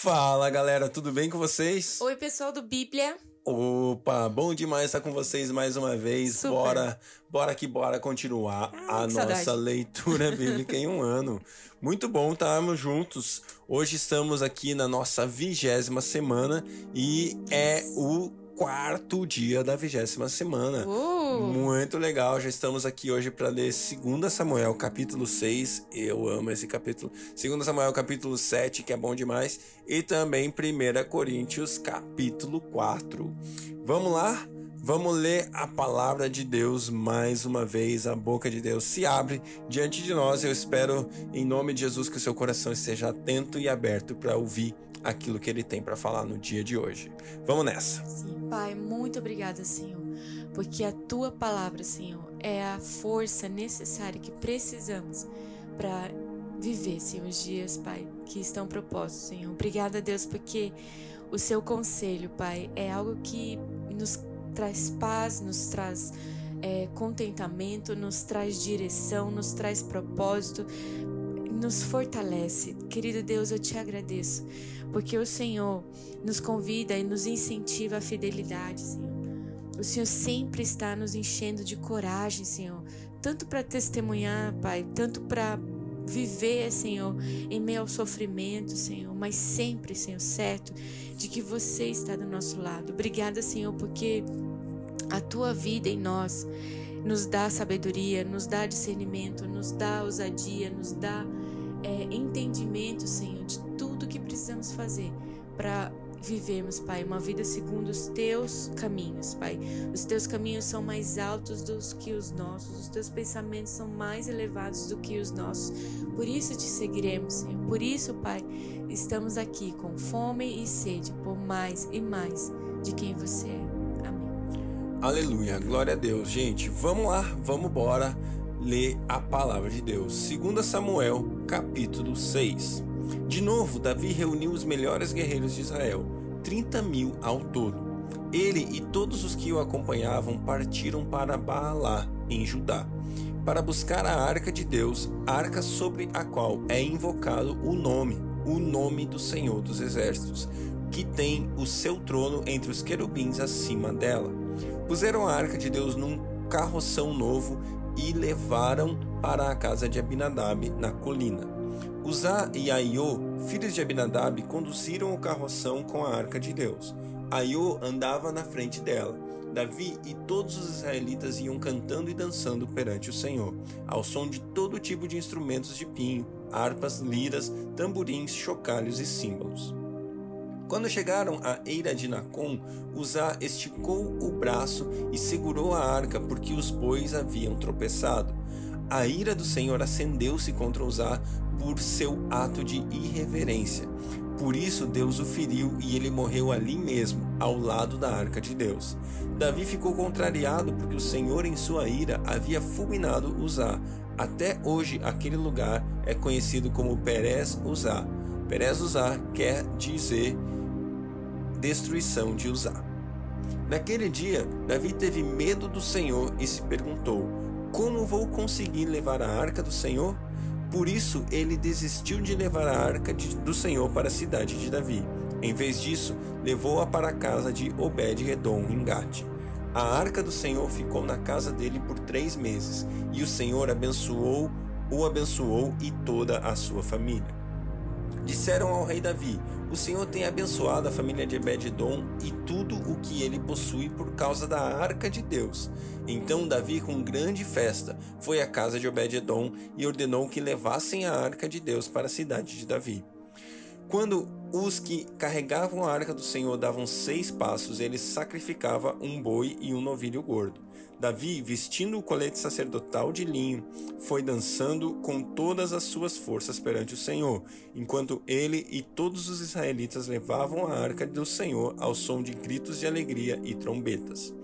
Fala galera, tudo bem com vocês? Oi, pessoal do Bíblia. Opa, bom demais estar com vocês mais uma vez. Super. Bora, bora que bora continuar Ah, a nossa saudade. leitura bíblica em um ano. Muito bom estarmos juntos. Hoje estamos aqui na nossa vigésima semana e é o quarto dia da vigésima semana. Uh, Muito legal, já estamos aqui hoje para ler 2 Samuel capítulo 6, eu amo esse capítulo. 2 Samuel capítulo 7, que é bom demais, e também 1 Coríntios capítulo 4. Vamos lá? Vamos ler a palavra de Deus mais uma vez. A boca de Deus se abre diante de nós. Eu espero, em nome de Jesus, que o seu coração esteja atento e aberto para ouvir aquilo que ele tem para falar no dia de hoje. Vamos nessa. sim, Pai, muito obrigada, Senhor, porque a tua palavra, Senhor, é a força necessária que precisamos para viver, Senhor, os dias, Pai, que estão propostos, Senhor. Obrigada, Deus, porque o seu conselho, Pai, é algo que nos traz paz, nos traz é, contentamento, nos traz direção, nos traz propósito, nos fortalece. Querido Deus, eu te agradeço, porque o Senhor nos convida e nos incentiva à fidelidade, Senhor. O Senhor sempre está nos enchendo de coragem, Senhor, tanto para testemunhar, Pai, tanto para viver, Senhor, em meio ao sofrimento, Senhor, mas sempre, Senhor, certo de que você está do nosso lado. Obrigada, Senhor, porque a tua vida em nós nos dá sabedoria, nos dá discernimento, nos dá ousadia, nos dá é, entendimento, Senhor, de tudo que precisamos fazer para vivermos, Pai, uma vida segundo os teus caminhos, Pai. Os teus caminhos são mais altos do que os nossos, os teus pensamentos são mais elevados do que os nossos. Por isso te seguiremos, Senhor. Por isso, Pai, estamos aqui com fome e sede por mais e mais de quem você é. Amém. Aleluia, glória a Deus. Gente, vamos lá, vamos embora ler a palavra de Deus. 2 Samuel, capítulo 6. De novo, Davi reuniu os melhores guerreiros de Israel, 30 mil ao todo. Ele e todos os que o acompanhavam partiram para Baalá, em Judá, para buscar a arca de Deus, arca sobre a qual é invocado o nome, o nome do Senhor dos Exércitos, que tem o seu trono entre os querubins acima dela. Puseram a arca de Deus num carroção novo e levaram para a casa de Abinadab na colina. Uzá e Aiô, filhos de Abinadab, conduziram o carroção com a arca de Deus. Aiô andava na frente dela. Davi e todos os israelitas iam cantando e dançando perante o Senhor, ao som de todo tipo de instrumentos de pinho, harpas, liras, tamborins, chocalhos e símbolos. Quando chegaram à eira de Nacon, Uzá esticou o braço e segurou a arca porque os bois haviam tropeçado. A ira do Senhor acendeu-se contra Uzá por seu ato de irreverência. Por isso Deus o feriu e ele morreu ali mesmo, ao lado da arca de Deus. Davi ficou contrariado porque o Senhor em sua ira havia fulminado Uzá. Até hoje aquele lugar é conhecido como Perez Uzá. Perez Uzá quer dizer destruição de Uzá. Naquele dia, Davi teve medo do Senhor e se perguntou: Como vou conseguir levar a arca do Senhor? Por isso, ele desistiu de levar a arca de- do Senhor para a cidade de Davi. Em vez disso, levou-a para a casa de Obed-Edom em Gate. A arca do Senhor ficou na casa dele por três meses, e o Senhor abençoou, o abençoou e toda a sua família. Disseram ao rei Davi: O Senhor tem abençoado a família de Ebed-Edom e tudo o que ele possui por causa da arca de Deus. Então Davi, com grande festa, foi à casa de Obed-Edom e ordenou que levassem a arca de Deus para a cidade de Davi. Quando os que carregavam a arca do Senhor davam seis passos, ele sacrificava um boi e um novilho gordo. Davi, vestindo o colete sacerdotal de linho, foi dançando com todas as suas forças perante o Senhor, enquanto ele e todos os israelitas levavam a arca do Senhor ao som de gritos de alegria e trombetas.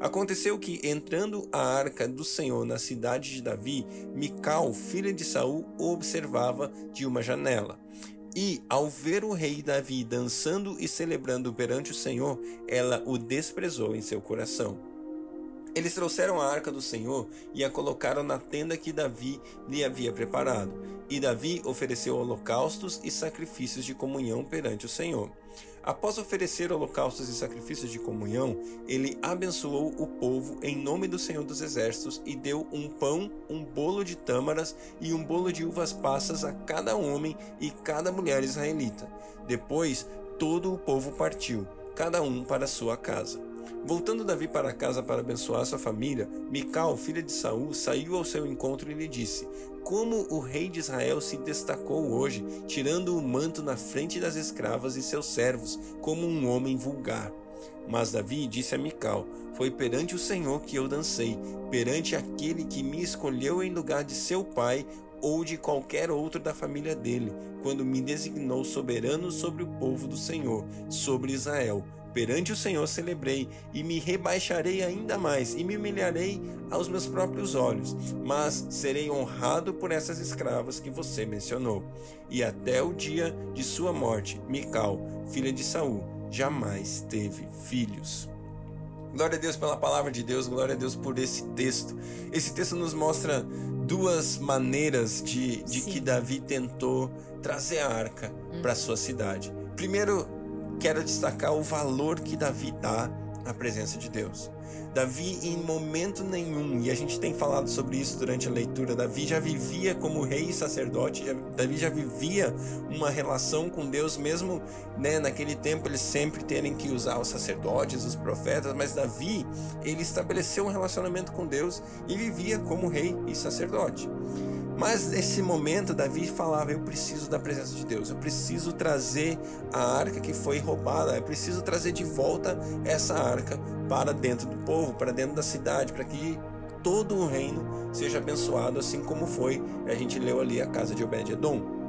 Aconteceu que, entrando a arca do Senhor na cidade de Davi, Mical, filha de Saul, observava de uma janela. E, ao ver o rei Davi dançando e celebrando perante o Senhor, ela o desprezou em seu coração. Eles trouxeram a arca do Senhor e a colocaram na tenda que Davi lhe havia preparado. E Davi ofereceu holocaustos e sacrifícios de comunhão perante o Senhor. Após oferecer holocaustos e sacrifícios de comunhão, ele abençoou o povo em nome do Senhor dos Exércitos e deu um pão, um bolo de tâmaras e um bolo de uvas passas a cada homem e cada mulher israelita. Depois, todo o povo partiu, cada um para sua casa. Voltando Davi para casa para abençoar sua família, Mical, filha de Saul, saiu ao seu encontro e lhe disse: Como o rei de Israel se destacou hoje, tirando o manto na frente das escravas e seus servos, como um homem vulgar. Mas Davi disse a Mical: Foi perante o Senhor que eu dancei, perante aquele que me escolheu em lugar de seu pai ou de qualquer outro da família dele, quando me designou soberano sobre o povo do Senhor, sobre Israel. Perante o Senhor celebrei, e me rebaixarei ainda mais, e me humilharei aos meus próprios olhos, mas serei honrado por essas escravas que você mencionou. E até o dia de sua morte, Mical, filha de Saul, jamais teve filhos. Glória a Deus pela palavra de Deus, glória a Deus por esse texto. Esse texto nos mostra duas maneiras de, de que Davi tentou trazer a arca para sua cidade. Primeiro, quero destacar o valor que Davi dá à presença de Deus. Davi, em momento nenhum, e a gente tem falado sobre isso durante a leitura, Davi já vivia como rei e sacerdote, Davi já vivia uma relação com Deus, mesmo né, naquele tempo eles sempre terem que usar os sacerdotes, os profetas, mas Davi, ele estabeleceu um relacionamento com Deus e vivia como rei e sacerdote. Mas nesse momento, Davi falava: Eu preciso da presença de Deus, eu preciso trazer a arca que foi roubada, eu preciso trazer de volta essa arca para dentro do povo, para dentro da cidade, para que todo o reino seja abençoado, assim como foi. A gente leu ali a casa de Obed-Edom.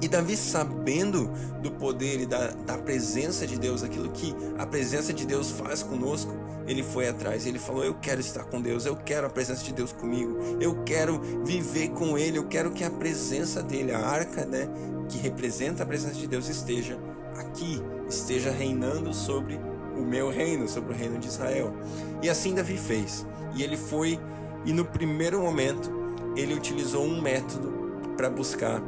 E Davi, sabendo do poder e da, da presença de Deus, aquilo que a presença de Deus faz conosco, ele foi atrás. Ele falou: Eu quero estar com Deus, eu quero a presença de Deus comigo, eu quero viver com Ele, eu quero que a presença dele, a arca, né, que representa a presença de Deus, esteja aqui, esteja reinando sobre o meu reino, sobre o reino de Israel. E assim Davi fez. E ele foi, e no primeiro momento, ele utilizou um método para buscar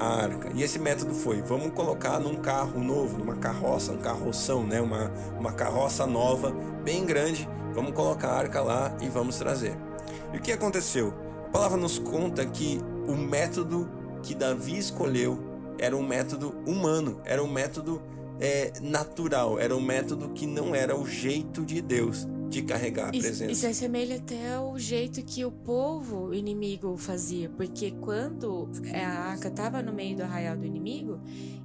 a arca. E esse método foi: vamos colocar num carro novo, numa carroça, um carroção, né? uma, uma carroça nova, bem grande. Vamos colocar a arca lá e vamos trazer. E o que aconteceu? A palavra nos conta que o método que Davi escolheu era um método humano, era um método é, natural, era um método que não era o jeito de Deus de carregar a presença. Isso, isso assemelha até ao jeito que o povo inimigo fazia, porque quando a arca estava no meio do arraial do inimigo,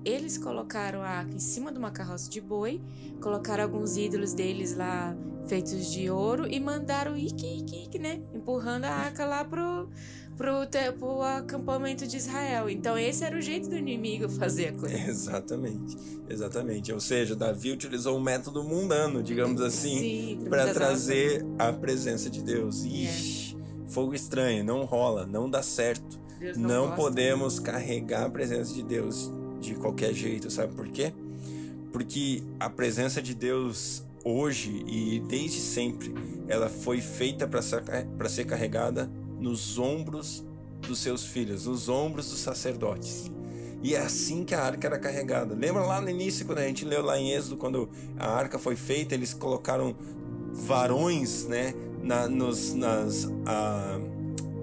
eles colocaram a arca em cima de uma carroça de boi, colocaram alguns ídolos deles lá feitos de ouro e mandaram ique, ique, ique, né? Empurrando a arca lá pro pro, pro acampamento de Israel. Então esse era o jeito do inimigo fazer a coisa. Exatamente, exatamente. Ou seja, Davi utilizou um método mundano, digamos assim, para trazer a presença de Deus. É. Ixi, é. fogo estranho, não rola, não dá certo. Deus não, não podemos carregar a presença de Deus de qualquer jeito, sabe por quê? Porque a presença de Deus hoje e desde sempre, ela foi feita para ser, ser carregada nos ombros dos seus filhos, nos ombros dos sacerdotes. E é assim que a arca era carregada. Lembra lá no início, quando a gente leu lá em Êxodo, quando a arca foi feita, eles colocaram varões, né, na, nos, nas...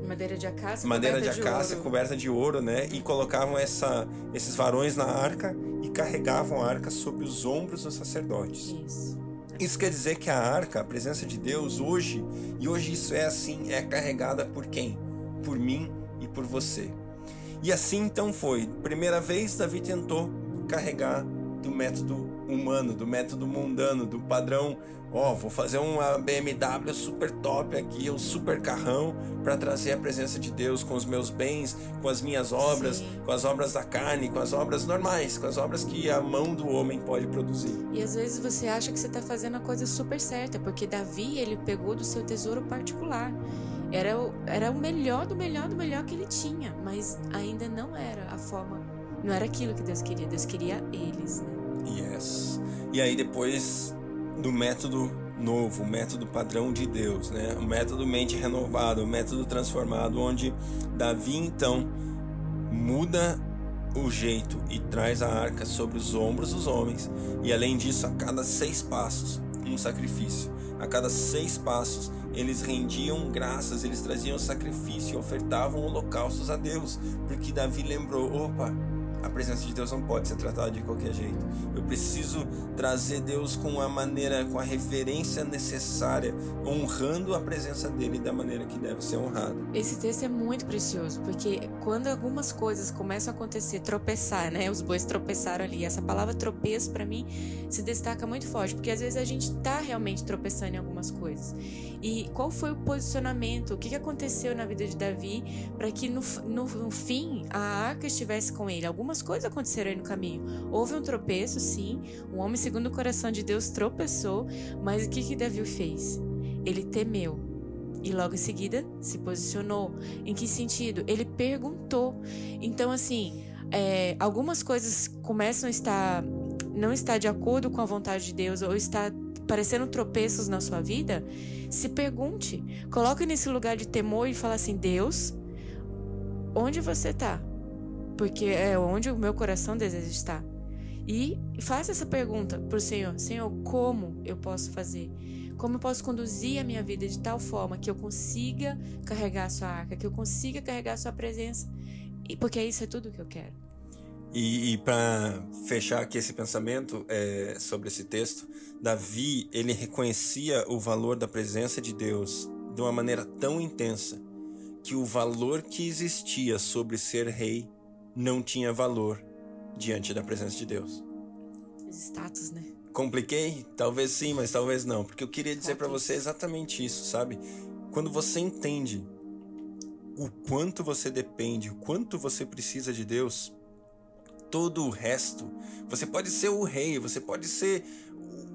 Madeira de acácia, madeira de acácia de coberta de ouro, né? E colocavam essa, esses varões na arca e carregavam a arca sobre os ombros dos sacerdotes. Isso. Isso quer dizer que a arca, a presença de Deus hoje, e hoje isso é assim, é carregada por quem? Por mim e por você. E assim então foi. Primeira vez Davi tentou carregar do método humano, do método mundano, do padrão. Ó, oh, vou fazer uma BMW super top aqui, um super carrão para trazer a presença de Deus com os meus bens, com as minhas obras, Sim. com as obras da carne, com as obras normais, com as obras que a mão do homem pode produzir. E às vezes você acha que você está fazendo a coisa super certa, porque Davi ele pegou do seu tesouro particular. Era o, era o melhor do melhor do melhor que ele tinha, mas ainda não era a forma, não era aquilo que Deus queria. Deus queria eles, né? Yes. E aí depois do método novo, o método padrão de Deus, né? O método mente renovado, o método transformado, onde Davi então muda o jeito e traz a arca sobre os ombros dos homens, e além disso, a cada seis passos, um sacrifício. A cada seis passos, eles rendiam graças, eles traziam sacrifício, ofertavam holocaustos a Deus, porque Davi lembrou: opa, a presença de Deus não pode ser tratada de qualquer jeito. Eu preciso trazer Deus com a maneira, com a reverência necessária, honrando a presença dele da maneira que deve ser honrado. Esse texto é muito precioso, porque quando algumas coisas começam a acontecer, tropeçar, né? Os bois tropeçaram ali. Essa palavra tropeço para mim se destaca muito forte, porque às vezes a gente tá realmente tropeçando em algumas coisas. E qual foi o posicionamento? O que aconteceu na vida de Davi para que no, no, no fim a arca estivesse com ele? Algumas algumas coisas aconteceram aí no caminho. Houve um tropeço, sim. Um homem segundo o coração de Deus tropeçou, mas o que que Davi fez? Ele temeu. E logo em seguida se posicionou. Em que sentido? Ele perguntou. Então, assim, é, algumas coisas começam a estar não está de acordo com a vontade de Deus ou está parecendo tropeços na sua vida, se pergunte, coloque nesse lugar de temor e fala assim: Deus, onde você está? Porque é onde o meu coração deseja estar. E faça essa pergunta para o Senhor: Senhor, como eu posso fazer? Como eu posso conduzir a minha vida de tal forma que eu consiga carregar a sua arca, que eu consiga carregar a sua presença? E porque isso é tudo que eu quero. E, e para fechar aqui esse pensamento é, sobre esse texto, Davi ele reconhecia o valor da presença de Deus de uma maneira tão intensa que o valor que existia sobre ser rei não tinha valor diante da presença de Deus. Status, né? Compliquei? Talvez sim, mas talvez não, porque eu queria dizer para você exatamente isso, sabe? Quando você entende o quanto você depende, o quanto você precisa de Deus, todo o resto, você pode ser o rei, você pode ser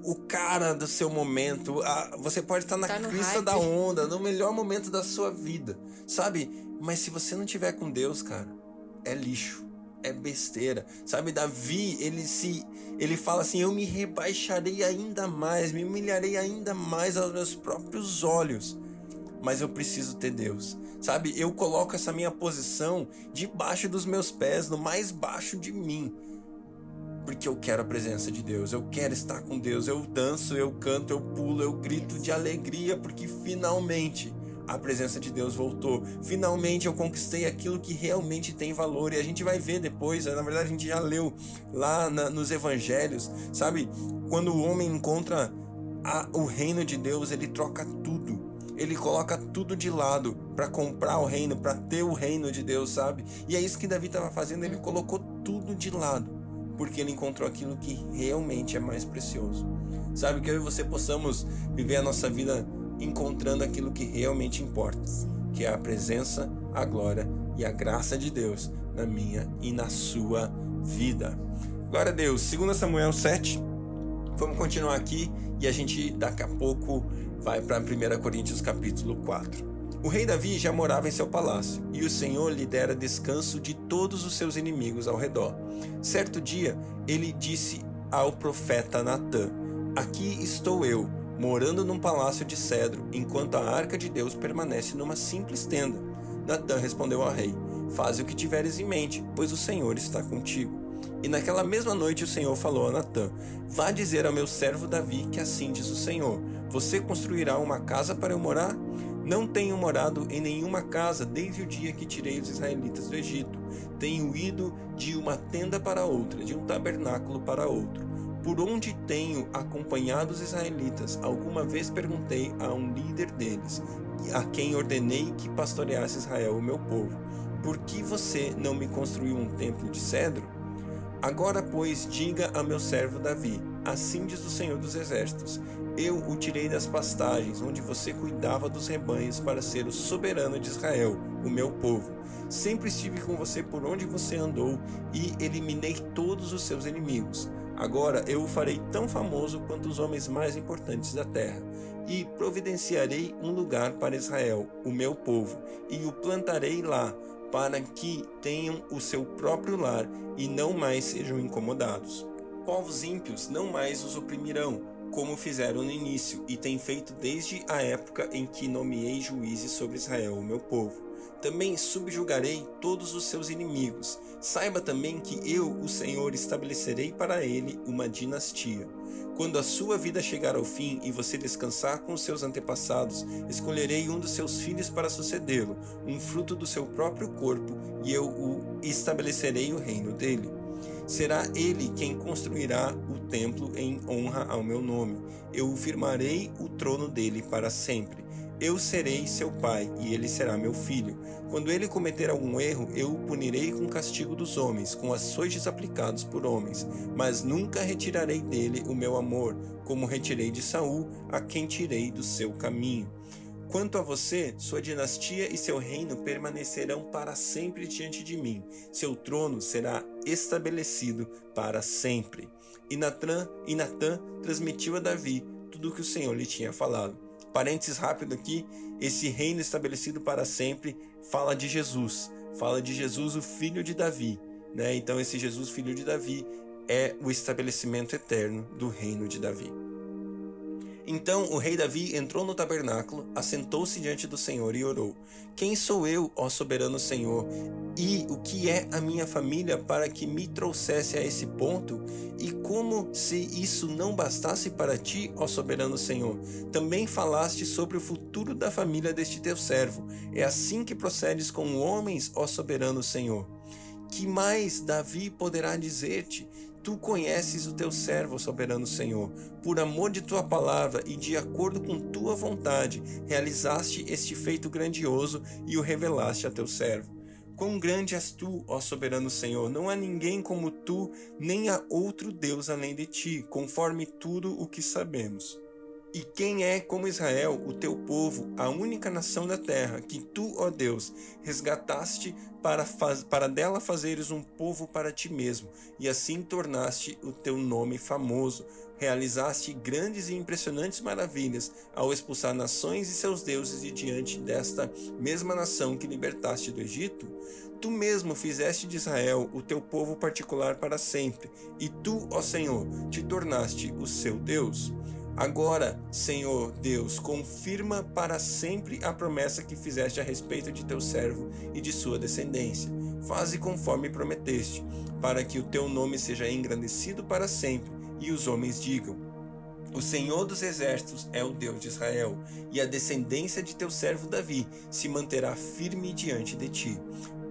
o cara do seu momento, você pode estar na tá crista da onda, no melhor momento da sua vida, sabe? Mas se você não tiver com Deus, cara, é lixo, é besteira. Sabe, Davi, ele se ele fala assim: "Eu me rebaixarei ainda mais, me humilharei ainda mais aos meus próprios olhos, mas eu preciso ter Deus". Sabe? Eu coloco essa minha posição debaixo dos meus pés, no mais baixo de mim. Porque eu quero a presença de Deus, eu quero estar com Deus, eu danço, eu canto, eu pulo, eu grito de alegria, porque finalmente a presença de Deus voltou. Finalmente eu conquistei aquilo que realmente tem valor. E a gente vai ver depois, na verdade a gente já leu lá na, nos evangelhos, sabe? Quando o homem encontra a, o reino de Deus, ele troca tudo. Ele coloca tudo de lado para comprar o reino, para ter o reino de Deus, sabe? E é isso que Davi estava fazendo, ele colocou tudo de lado, porque ele encontrou aquilo que realmente é mais precioso. Sabe que eu e você possamos viver a nossa vida encontrando aquilo que realmente importa, que é a presença, a glória e a graça de Deus na minha e na sua vida. Glória a Deus. 2 Samuel 7. Vamos continuar aqui e a gente daqui a pouco vai para 1 Coríntios capítulo 4. O rei Davi já morava em seu palácio, e o Senhor lhe dera descanso de todos os seus inimigos ao redor. Certo dia, ele disse ao profeta Natã: Aqui estou eu, morando num palácio de cedro, enquanto a arca de Deus permanece numa simples tenda. Natã respondeu ao rei: Faze o que tiveres em mente, pois o Senhor está contigo. E naquela mesma noite o Senhor falou a Natã: Vá dizer ao meu servo Davi que assim diz o Senhor: Você construirá uma casa para eu morar? Não tenho morado em nenhuma casa desde o dia que tirei os israelitas do Egito. Tenho ido de uma tenda para outra, de um tabernáculo para outro por onde tenho acompanhado os israelitas, alguma vez perguntei a um líder deles, a quem ordenei que pastoreasse Israel, o meu povo: Por que você não me construiu um templo de cedro? Agora, pois, diga a meu servo Davi: Assim diz o Senhor dos Exércitos: Eu o tirei das pastagens, onde você cuidava dos rebanhos, para ser o soberano de Israel, o meu povo. Sempre estive com você por onde você andou e eliminei todos os seus inimigos. Agora eu o farei tão famoso quanto os homens mais importantes da terra, e providenciarei um lugar para Israel, o meu povo, e o plantarei lá, para que tenham o seu próprio lar e não mais sejam incomodados. Povos ímpios não mais os oprimirão, como fizeram no início, e têm feito desde a época em que nomeei juízes sobre Israel, o meu povo. Também subjugarei todos os seus inimigos. Saiba também que eu, o Senhor, estabelecerei para ele uma dinastia. Quando a sua vida chegar ao fim e você descansar com seus antepassados, escolherei um dos seus filhos para sucedê-lo, um fruto do seu próprio corpo, e eu o estabelecerei o reino dele. Será ele quem construirá o templo em honra ao meu nome. Eu firmarei o trono dele para sempre. Eu serei seu pai e ele será meu filho. Quando ele cometer algum erro, eu o punirei com o castigo dos homens, com açoites aplicados por homens, mas nunca retirarei dele o meu amor, como retirei de Saul, a quem tirei do seu caminho. Quanto a você, sua dinastia e seu reino permanecerão para sempre diante de mim. Seu trono será estabelecido para sempre. E Natã, e Natã transmitiu a Davi tudo o que o Senhor lhe tinha falado. Parênteses rápido aqui, esse reino estabelecido para sempre fala de Jesus, fala de Jesus, o filho de Davi. Né? Então, esse Jesus, filho de Davi, é o estabelecimento eterno do reino de Davi. Então o rei Davi entrou no tabernáculo, assentou-se diante do Senhor e orou: Quem sou eu, ó soberano Senhor? E o que é a minha família para que me trouxesse a esse ponto? E como se isso não bastasse para ti, ó soberano Senhor, também falaste sobre o futuro da família deste teu servo. É assim que procedes com homens, ó soberano Senhor. Que mais Davi poderá dizer-te? Tu conheces o teu servo, soberano Senhor. Por amor de tua palavra e de acordo com tua vontade, realizaste este feito grandioso e o revelaste a teu servo. Quão grande és tu, ó soberano Senhor! Não há ninguém como tu, nem há outro Deus além de ti, conforme tudo o que sabemos. E quem é como Israel, o teu povo, a única nação da terra, que tu, ó Deus, resgataste para, faz, para dela fazeres um povo para ti mesmo, e assim tornaste o teu nome famoso. Realizaste grandes e impressionantes maravilhas ao expulsar nações e seus deuses de diante desta mesma nação que libertaste do Egito? Tu mesmo fizeste de Israel o teu povo particular para sempre, e tu, ó Senhor, te tornaste o seu Deus. Agora, Senhor Deus, confirma para sempre a promessa que fizeste a respeito de teu servo e de sua descendência. Faze conforme prometeste, para que o teu nome seja engrandecido para sempre e os homens digam: o Senhor dos exércitos é o Deus de Israel, e a descendência de teu servo Davi se manterá firme diante de ti.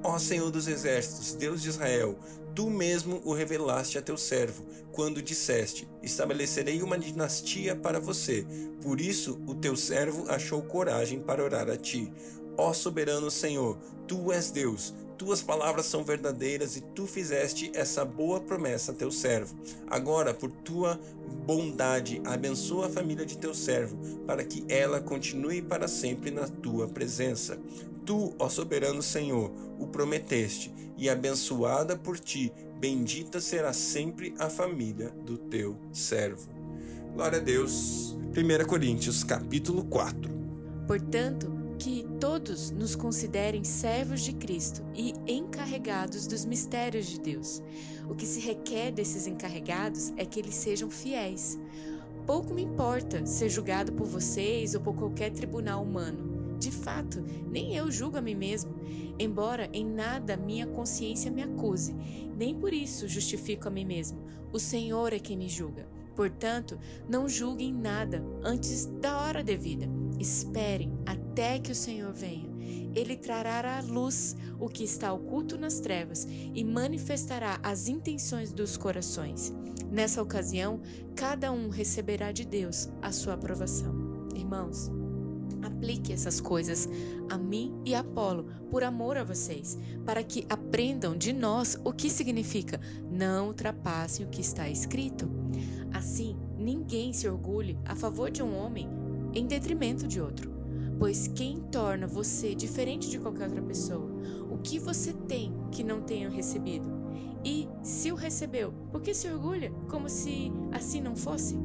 Ó Senhor dos exércitos, Deus de Israel, tu mesmo o revelaste a teu servo, quando disseste: Estabelecerei uma dinastia para você. Por isso o teu servo achou coragem para orar a ti. Ó soberano Senhor, tu és Deus, tuas palavras são verdadeiras e tu fizeste essa boa promessa a teu servo. Agora, por tua bondade, abençoa a família de teu servo, para que ela continue para sempre na tua presença. Tu, ó soberano Senhor, o prometeste, e abençoada por ti, bendita será sempre a família do teu servo. Glória a Deus. 1 Coríntios, capítulo 4. Portanto, que todos nos considerem servos de Cristo e encarregados dos mistérios de Deus. O que se requer desses encarregados é que eles sejam fiéis. Pouco me importa ser julgado por vocês ou por qualquer tribunal humano. De fato, nem eu julgo a mim mesmo, embora em nada minha consciência me acuse, nem por isso justifico a mim mesmo. O Senhor é quem me julga. Portanto, não julguem nada antes da hora devida. Esperem até que o Senhor venha. Ele trará à luz o que está oculto nas trevas e manifestará as intenções dos corações. Nessa ocasião, cada um receberá de Deus a sua aprovação. Irmãos, Aplique essas coisas a mim e a Apolo, por amor a vocês, para que aprendam de nós o que significa não ultrapassem o que está escrito. Assim, ninguém se orgulhe a favor de um homem em detrimento de outro, pois quem torna você diferente de qualquer outra pessoa? O que você tem que não tenham recebido? E, se o recebeu, por que se orgulha como se assim não fosse?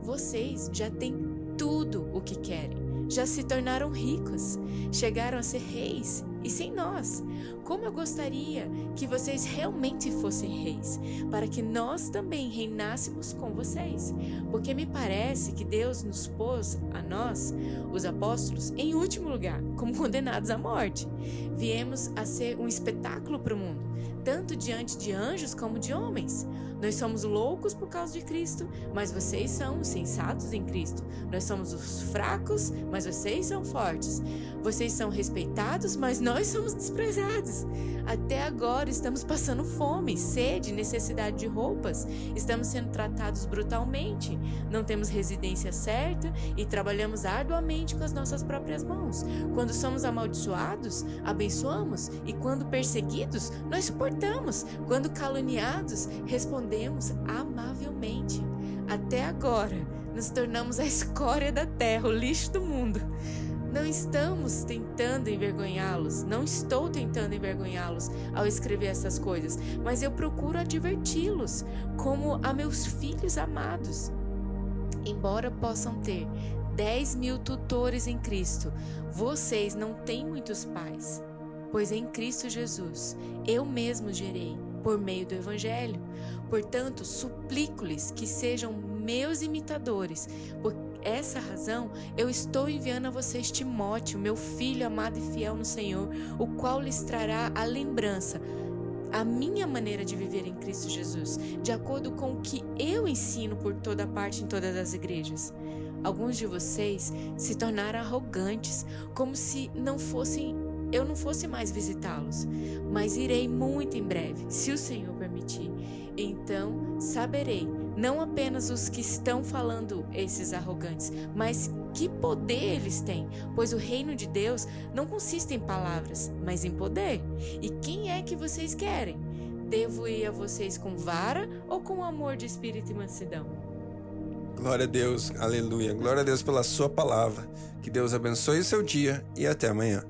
Vocês já têm tudo o que querem já se tornaram ricos, chegaram a ser reis e sem nós. Como eu gostaria que vocês realmente fossem reis, para que nós também reinássemos com vocês. Porque me parece que Deus nos pôs a nós, os apóstolos, em último lugar, como condenados à morte. Viemos a ser um espetáculo para o mundo, tanto diante de anjos como de homens. Nós somos loucos por causa de Cristo, mas vocês são os sensatos em Cristo. Nós somos os fracos, mas vocês são fortes. Vocês são respeitados, mas nós somos desprezados. Até agora estamos passando fome, sede, necessidade de roupas. Estamos sendo tratados brutalmente. Não temos residência certa e trabalhamos arduamente com as nossas próprias mãos. Quando somos amaldiçoados, abençoamos e quando perseguidos, nós suportamos. Quando caluniados, respondemos amavelmente. Até agora, nos tornamos a escória da terra, o lixo do mundo. Não estamos tentando envergonhá-los, não estou tentando envergonhá-los ao escrever essas coisas, mas eu procuro adverti-los como a meus filhos amados. Embora possam ter 10 mil tutores em Cristo, vocês não têm muitos pais, pois em Cristo Jesus eu mesmo gerei por meio do Evangelho. Portanto, suplico-lhes que sejam meus imitadores, por essa razão eu estou enviando a vocês Timóteo, meu filho amado e fiel no Senhor, o qual lhes trará a lembrança a minha maneira de viver em Cristo Jesus, de acordo com o que eu ensino por toda parte em todas as igrejas. Alguns de vocês se tornaram arrogantes, como se não fossem eu não fosse mais visitá-los, mas irei muito em breve, se o Senhor permitir. Então saberei não apenas os que estão falando esses arrogantes, mas que poder eles têm, pois o reino de Deus não consiste em palavras, mas em poder. E quem é que vocês querem? Devo ir a vocês com vara ou com amor de espírito e mansidão? Glória a Deus, aleluia. Glória a Deus pela Sua palavra. Que Deus abençoe o seu dia e até amanhã.